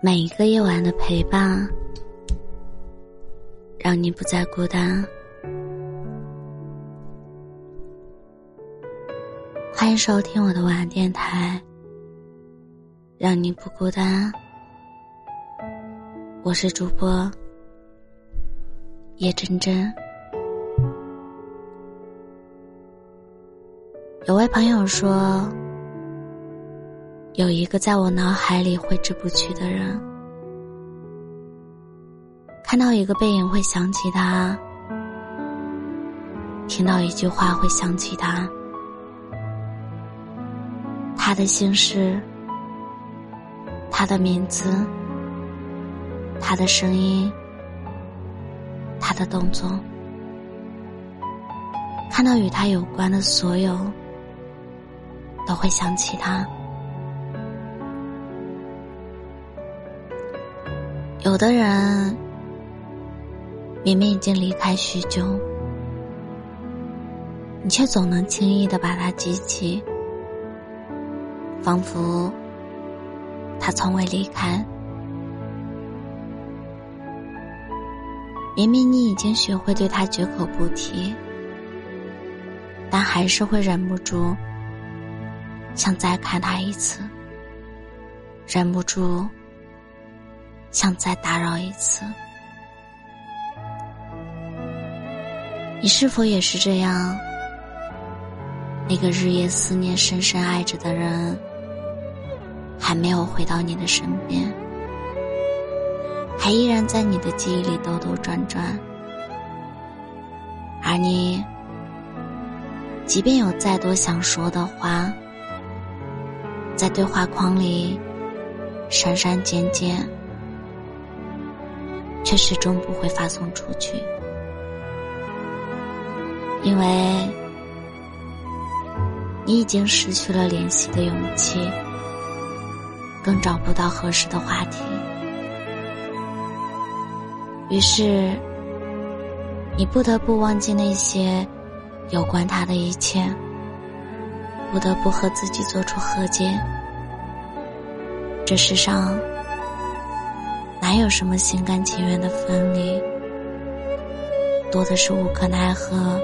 每一个夜晚的陪伴，让你不再孤单。欢迎收听我的晚安电台，让你不孤单。我是主播叶真真。有位朋友说。有一个在我脑海里挥之不去的人，看到一个背影会想起他，听到一句话会想起他，他的姓氏，他的名字，他的声音，他的动作，看到与他有关的所有，都会想起他。有的人明明已经离开许久，你却总能轻易的把他记起，仿佛他从未离开。明明你已经学会对他绝口不提，但还是会忍不住想再看他一次，忍不住。想再打扰一次，你是否也是这样？那个日夜思念、深深爱着的人，还没有回到你的身边，还依然在你的记忆里兜兜转转，而你，即便有再多想说的话，在对话框里删删减减。却始终不会发送出去，因为你已经失去了联系的勇气，更找不到合适的话题。于是，你不得不忘记那些有关他的一切，不得不和自己做出和解。这世上。哪有什么心甘情愿的分离？多的是无可奈何，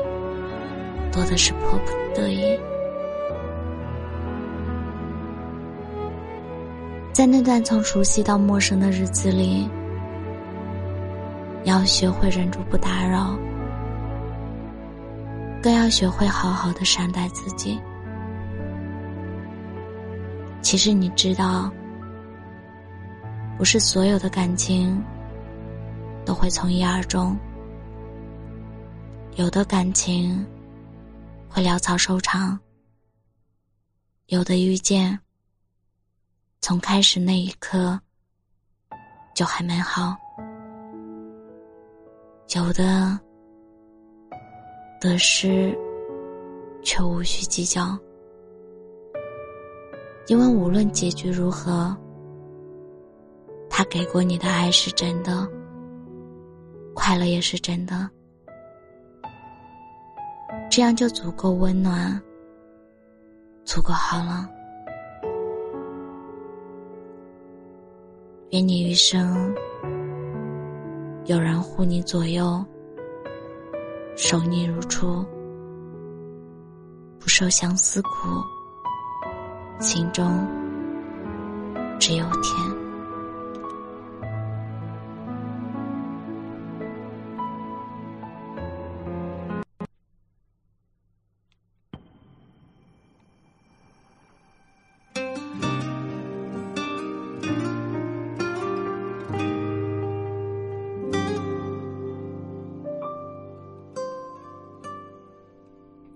多的是迫不得已。在那段从熟悉到陌生的日子里，要学会忍住不打扰，更要学会好好的善待自己。其实你知道。不是所有的感情都会从一而终，有的感情会潦草收场，有的遇见从开始那一刻就很美好，有的得失却无需计较，因为无论结局如何。他给过你的爱是真的，快乐也是真的，这样就足够温暖，足够好了。愿你余生有人护你左右，守你如初，不受相思苦，心中只有甜。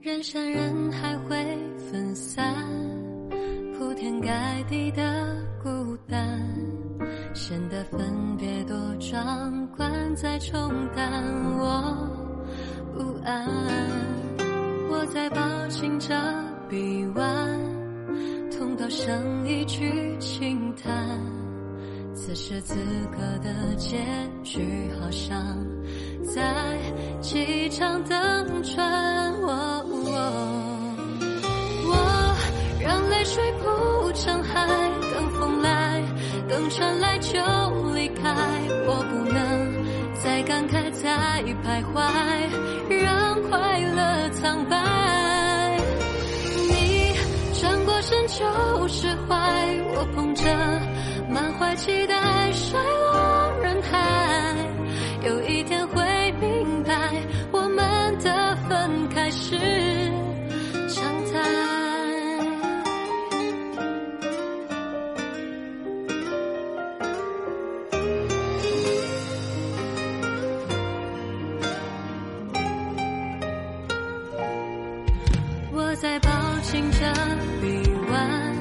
人山人海会分散，铺天盖地的孤单，显得分别多壮观，在冲淡我不安。我在抱紧着臂弯，痛到剩一句轻叹。此时此刻的结局，好像在机场等船。我让泪水铺成海，等风来，等船来就离开。我不能再感慨，再徘徊，让快乐苍白。你转过身就释怀，我捧着。期待摔落人海，有一天会明白，我们的分开是常态。我在抱紧着臂弯，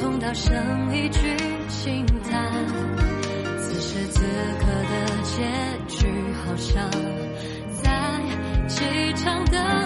痛到剩一句。心叹，此时此刻的结局好像在机场等。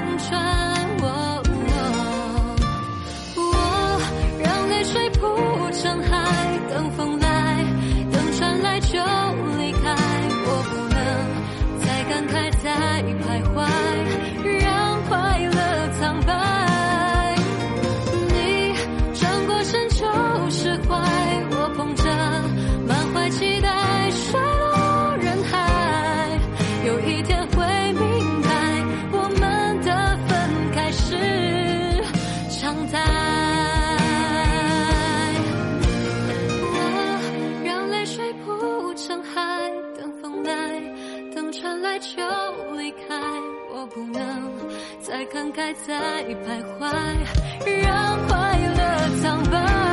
不能再慷慨，再徘徊，让快乐苍白。